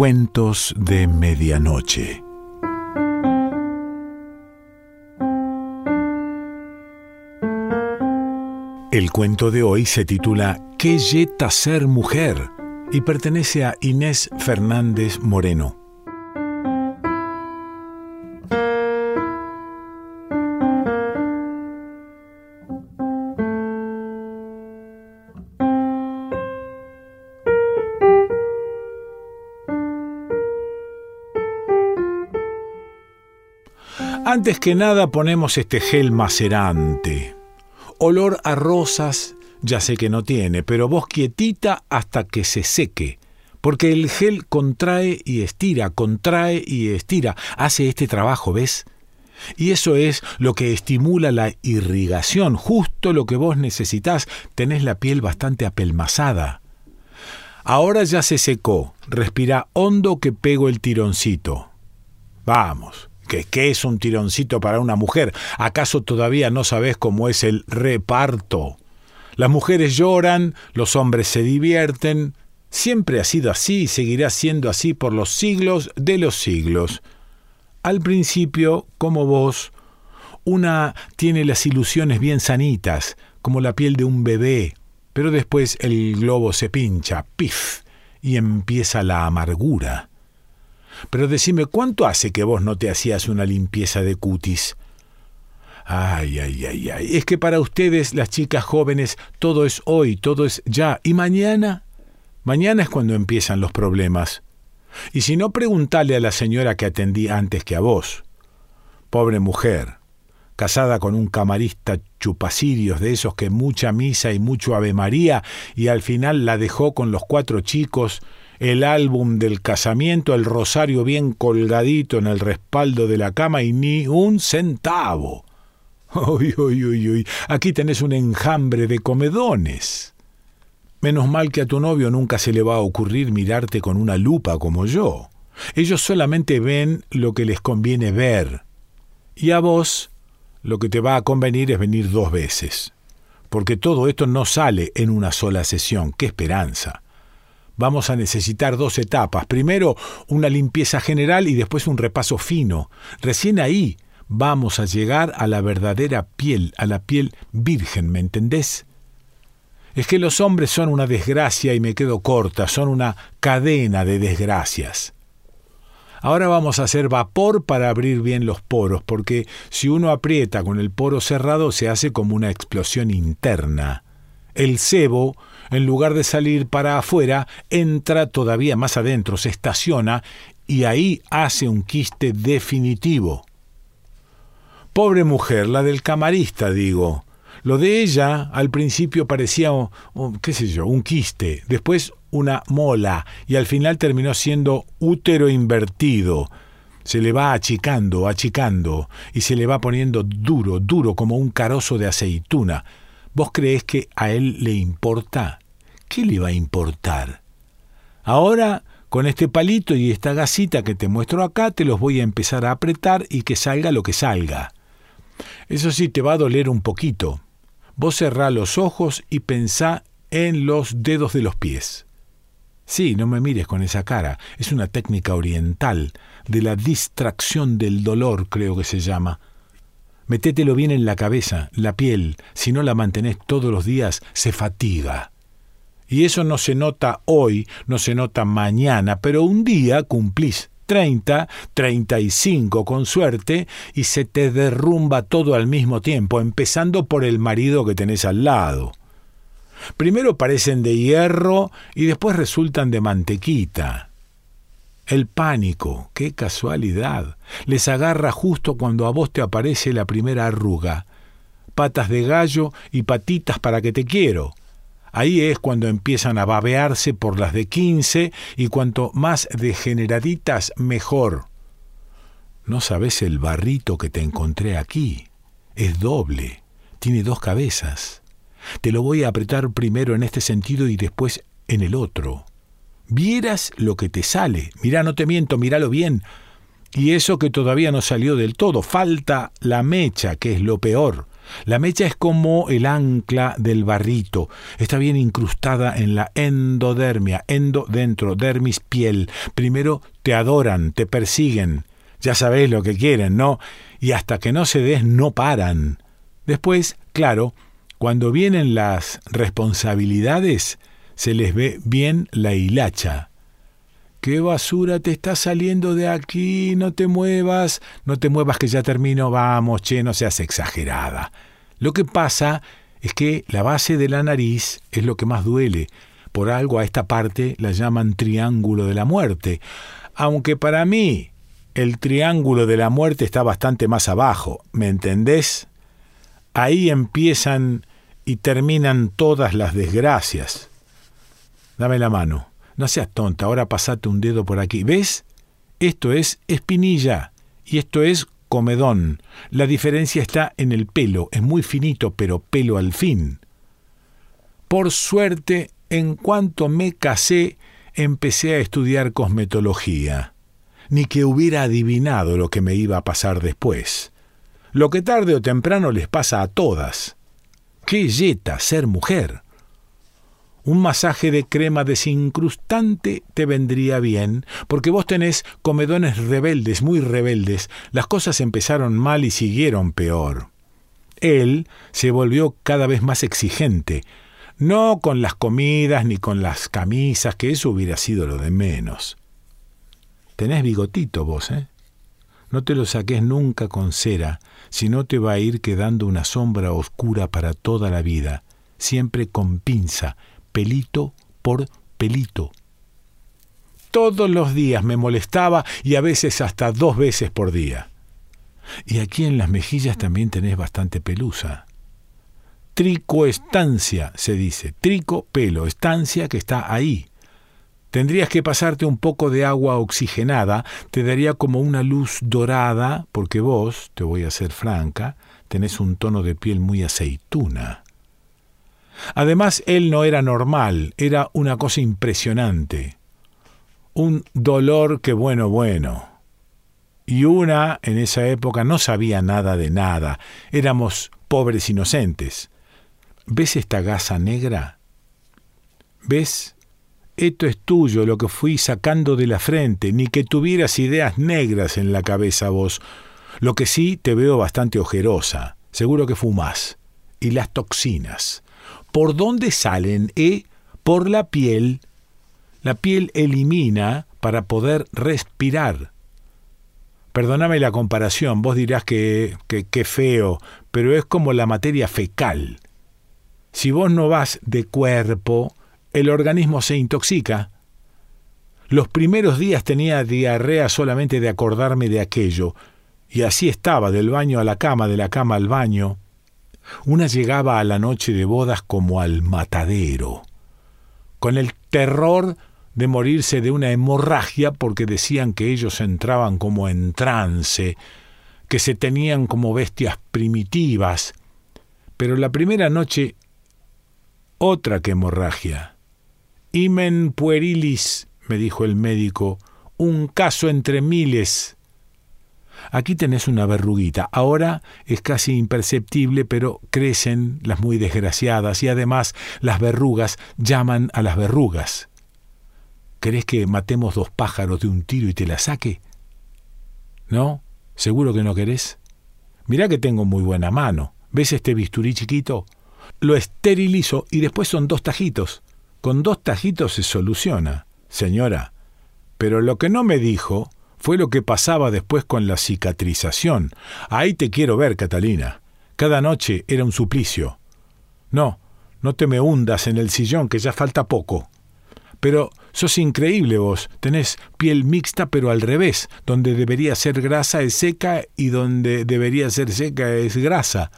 Cuentos de Medianoche. El cuento de hoy se titula ¿Qué yeta ser mujer? y pertenece a Inés Fernández Moreno. Antes que nada ponemos este gel macerante. Olor a rosas, ya sé que no tiene, pero vos quietita hasta que se seque. Porque el gel contrae y estira, contrae y estira. Hace este trabajo, ¿ves? Y eso es lo que estimula la irrigación, justo lo que vos necesitas. Tenés la piel bastante apelmazada. Ahora ya se secó. Respira hondo que pego el tironcito. Vamos. ¿Qué, es un tironcito para una mujer? ¿Acaso todavía no sabes cómo es el reparto? Las mujeres lloran, los hombres se divierten. Siempre ha sido así y seguirá siendo así por los siglos de los siglos. Al principio, como vos, una tiene las ilusiones bien sanitas, como la piel de un bebé, pero después el globo se pincha, pif, y empieza la amargura. Pero decime, ¿cuánto hace que vos no te hacías una limpieza de cutis? Ay, ay, ay, ay. Es que para ustedes, las chicas jóvenes, todo es hoy, todo es ya. ¿Y mañana? Mañana es cuando empiezan los problemas. Y si no, preguntale a la señora que atendí antes que a vos. Pobre mujer, casada con un camarista chupacirios de esos que mucha misa y mucho Ave María, y al final la dejó con los cuatro chicos el álbum del casamiento, el rosario bien colgadito en el respaldo de la cama y ni un centavo. Uy, uy, uy, uy, aquí tenés un enjambre de comedones. Menos mal que a tu novio nunca se le va a ocurrir mirarte con una lupa como yo. Ellos solamente ven lo que les conviene ver. Y a vos lo que te va a convenir es venir dos veces. Porque todo esto no sale en una sola sesión. ¡Qué esperanza! Vamos a necesitar dos etapas. Primero una limpieza general y después un repaso fino. Recién ahí vamos a llegar a la verdadera piel, a la piel virgen, ¿me entendés? Es que los hombres son una desgracia y me quedo corta, son una cadena de desgracias. Ahora vamos a hacer vapor para abrir bien los poros, porque si uno aprieta con el poro cerrado se hace como una explosión interna. El sebo en lugar de salir para afuera, entra todavía más adentro, se estaciona y ahí hace un quiste definitivo. Pobre mujer, la del camarista, digo. Lo de ella al principio parecía, qué sé yo, un quiste, después una mola y al final terminó siendo útero invertido. Se le va achicando, achicando y se le va poniendo duro, duro como un carozo de aceituna. ¿Vos creés que a él le importa? ¿Qué le va a importar? Ahora, con este palito y esta gasita que te muestro acá, te los voy a empezar a apretar y que salga lo que salga. Eso sí, te va a doler un poquito. Vos cerrá los ojos y pensá en los dedos de los pies. Sí, no me mires con esa cara. Es una técnica oriental, de la distracción del dolor, creo que se llama. Metételo bien en la cabeza, la piel, si no la mantenés todos los días, se fatiga. Y eso no se nota hoy, no se nota mañana, pero un día cumplís 30, 35 con suerte, y se te derrumba todo al mismo tiempo, empezando por el marido que tenés al lado. Primero parecen de hierro y después resultan de mantequita. El pánico, qué casualidad, les agarra justo cuando a vos te aparece la primera arruga. Patas de gallo y patitas para que te quiero. Ahí es cuando empiezan a babearse por las de quince y cuanto más degeneraditas mejor. No sabes el barrito que te encontré aquí. Es doble. Tiene dos cabezas. Te lo voy a apretar primero en este sentido y después en el otro. Vieras lo que te sale. Mirá, no te miento, míralo bien. Y eso que todavía no salió del todo. Falta la mecha, que es lo peor. La mecha es como el ancla del barrito. Está bien incrustada en la endodermia. Endo dentro, dermis piel. Primero te adoran, te persiguen. Ya sabéis lo que quieren, ¿no? Y hasta que no se des no paran. Después, claro, cuando vienen las responsabilidades, se les ve bien la hilacha. ¿Qué basura te está saliendo de aquí? No te muevas, no te muevas que ya termino, vamos, che, no seas exagerada. Lo que pasa es que la base de la nariz es lo que más duele. Por algo a esta parte la llaman triángulo de la muerte. Aunque para mí el triángulo de la muerte está bastante más abajo, ¿me entendés? Ahí empiezan y terminan todas las desgracias. Dame la mano. No seas tonta, ahora pasate un dedo por aquí. ¿Ves? Esto es espinilla y esto es comedón. La diferencia está en el pelo. Es muy finito, pero pelo al fin. Por suerte, en cuanto me casé, empecé a estudiar cosmetología. Ni que hubiera adivinado lo que me iba a pasar después. Lo que tarde o temprano les pasa a todas. ¡Qué yeta ser mujer! Un masaje de crema desincrustante te vendría bien, porque vos tenés comedones rebeldes, muy rebeldes. Las cosas empezaron mal y siguieron peor. Él se volvió cada vez más exigente, no con las comidas ni con las camisas, que eso hubiera sido lo de menos. Tenés bigotito vos, ¿eh? No te lo saques nunca con cera, si no te va a ir quedando una sombra oscura para toda la vida, siempre con pinza, pelito por pelito. Todos los días me molestaba y a veces hasta dos veces por día. Y aquí en las mejillas también tenés bastante pelusa. Tricoestancia se dice, trico pelo, estancia que está ahí. Tendrías que pasarte un poco de agua oxigenada, te daría como una luz dorada, porque vos, te voy a ser franca, tenés un tono de piel muy aceituna. Además, él no era normal, era una cosa impresionante. Un dolor que bueno, bueno. Y una, en esa época, no sabía nada de nada. Éramos pobres inocentes. ¿Ves esta gasa negra? ¿Ves? Esto es tuyo, lo que fui sacando de la frente, ni que tuvieras ideas negras en la cabeza vos. Lo que sí te veo bastante ojerosa. Seguro que fumas. Y las toxinas. ¿Por dónde salen? E, por la piel. La piel elimina para poder respirar. Perdóname la comparación, vos dirás que, que, feo, pero es como la materia fecal. Si vos no vas de cuerpo, el organismo se intoxica. Los primeros días tenía diarrea solamente de acordarme de aquello, y así estaba, del baño a la cama, de la cama al baño. Una llegaba a la noche de bodas como al matadero, con el terror de morirse de una hemorragia porque decían que ellos entraban como en trance, que se tenían como bestias primitivas. Pero la primera noche, otra que hemorragia. Imen puerilis, me dijo el médico, un caso entre miles. Aquí tenés una verruguita. Ahora es casi imperceptible, pero crecen las muy desgraciadas y además las verrugas llaman a las verrugas. ¿Querés que matemos dos pájaros de un tiro y te la saque? ¿No? ¿Seguro que no querés? Mirá que tengo muy buena mano. ¿Ves este bisturí chiquito? Lo esterilizo y después son dos tajitos. Con dos tajitos se soluciona, señora. Pero lo que no me dijo fue lo que pasaba después con la cicatrización. Ahí te quiero ver, Catalina. Cada noche era un suplicio. No, no te me hundas en el sillón, que ya falta poco. Pero sos increíble vos. Tenés piel mixta, pero al revés. Donde debería ser grasa es seca y donde debería ser seca es grasa.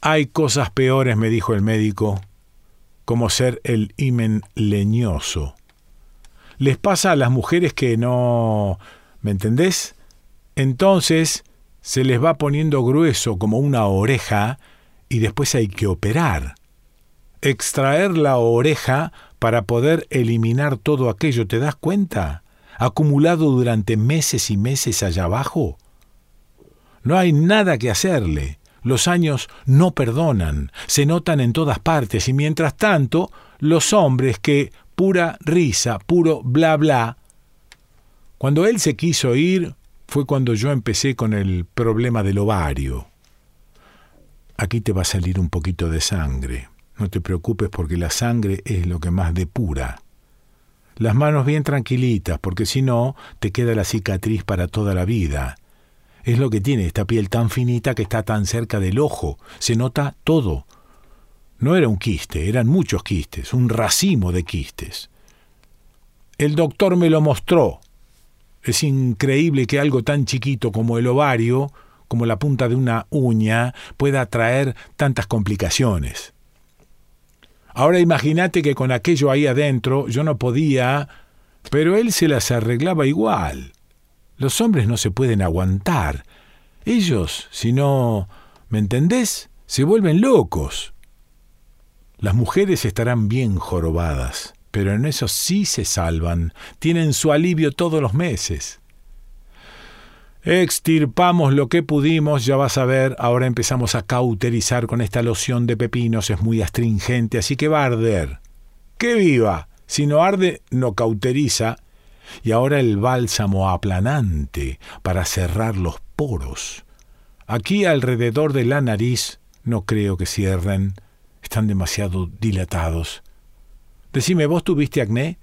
Hay cosas peores, me dijo el médico, como ser el himen leñoso les pasa a las mujeres que no... ¿Me entendés? Entonces se les va poniendo grueso como una oreja y después hay que operar. Extraer la oreja para poder eliminar todo aquello, ¿te das cuenta? Acumulado durante meses y meses allá abajo. No hay nada que hacerle. Los años no perdonan, se notan en todas partes y mientras tanto, los hombres que pura risa, puro bla bla. Cuando él se quiso ir fue cuando yo empecé con el problema del ovario. Aquí te va a salir un poquito de sangre. No te preocupes porque la sangre es lo que más depura. Las manos bien tranquilitas, porque si no, te queda la cicatriz para toda la vida. Es lo que tiene esta piel tan finita que está tan cerca del ojo. Se nota todo. No era un quiste, eran muchos quistes, un racimo de quistes. El doctor me lo mostró. Es increíble que algo tan chiquito como el ovario, como la punta de una uña, pueda traer tantas complicaciones. Ahora imagínate que con aquello ahí adentro yo no podía, pero él se las arreglaba igual. Los hombres no se pueden aguantar. Ellos, si no, ¿me entendés? Se vuelven locos. Las mujeres estarán bien jorobadas, pero en eso sí se salvan, tienen su alivio todos los meses. Extirpamos lo que pudimos, ya vas a ver, ahora empezamos a cauterizar con esta loción de pepinos, es muy astringente, así que va a arder. ¡Que viva! Si no arde, no cauteriza. Y ahora el bálsamo aplanante para cerrar los poros. Aquí alrededor de la nariz no creo que cierren, están demasiado dilatados. Decime, ¿vos tuviste acné?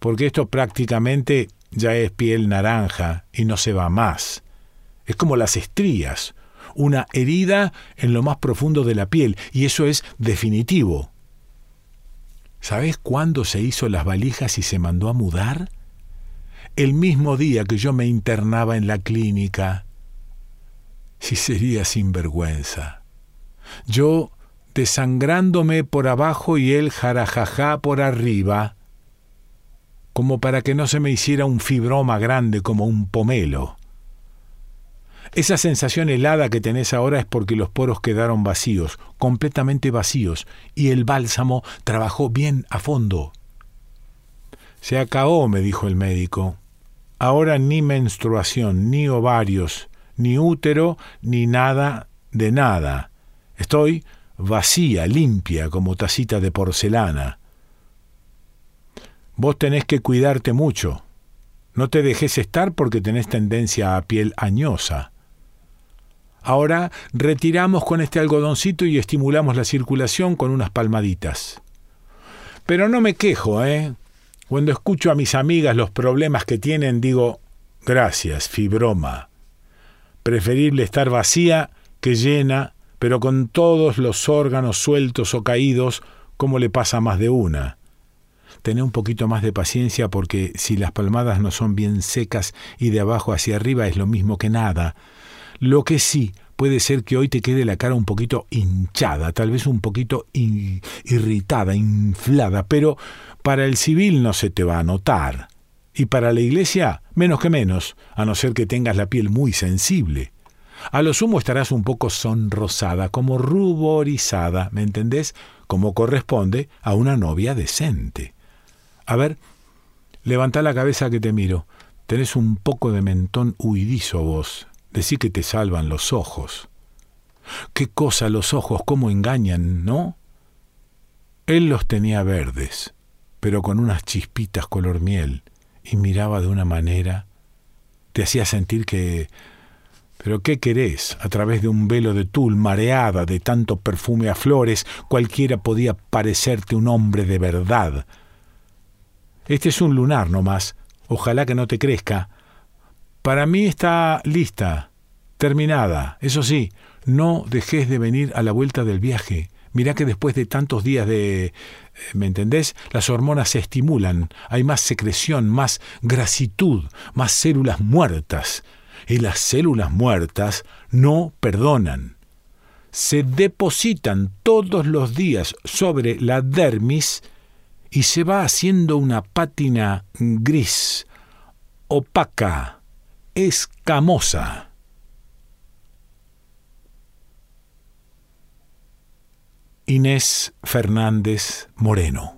Porque esto prácticamente ya es piel naranja y no se va más. Es como las estrías, una herida en lo más profundo de la piel, y eso es definitivo. ¿Sabes cuándo se hizo las valijas y se mandó a mudar? El mismo día que yo me internaba en la clínica. Si sería sinvergüenza. Yo desangrándome por abajo y él jarajajá por arriba como para que no se me hiciera un fibroma grande como un pomelo. Esa sensación helada que tenés ahora es porque los poros quedaron vacíos, completamente vacíos, y el bálsamo trabajó bien a fondo. Se acabó, me dijo el médico. Ahora ni menstruación, ni ovarios, ni útero, ni nada de nada. Estoy vacía, limpia, como tacita de porcelana. Vos tenés que cuidarte mucho. No te dejes estar porque tenés tendencia a piel añosa. Ahora retiramos con este algodoncito y estimulamos la circulación con unas palmaditas. Pero no me quejo, ¿eh? Cuando escucho a mis amigas los problemas que tienen, digo, gracias, fibroma. Preferible estar vacía que llena, pero con todos los órganos sueltos o caídos, como le pasa a más de una tener un poquito más de paciencia porque si las palmadas no son bien secas y de abajo hacia arriba es lo mismo que nada. Lo que sí puede ser que hoy te quede la cara un poquito hinchada, tal vez un poquito irritada, inflada, pero para el civil no se te va a notar. Y para la iglesia, menos que menos, a no ser que tengas la piel muy sensible. A lo sumo estarás un poco sonrosada, como ruborizada, ¿me entendés? Como corresponde a una novia decente. A ver, levanta la cabeza que te miro. Tenés un poco de mentón huidizo vos. Decí que te salvan los ojos. Qué cosa los ojos, cómo engañan, ¿no? Él los tenía verdes, pero con unas chispitas color miel, y miraba de una manera. Te hacía sentir que... Pero ¿qué querés? A través de un velo de tul, mareada de tanto perfume a flores, cualquiera podía parecerte un hombre de verdad, este es un lunar nomás. Ojalá que no te crezca. Para mí está lista, terminada. Eso sí, no dejes de venir a la vuelta del viaje. Mirá que después de tantos días de... Eh, ¿Me entendés? Las hormonas se estimulan, hay más secreción, más grasitud, más células muertas. Y las células muertas no perdonan. Se depositan todos los días sobre la dermis y se va haciendo una pátina gris, opaca, escamosa. Inés Fernández Moreno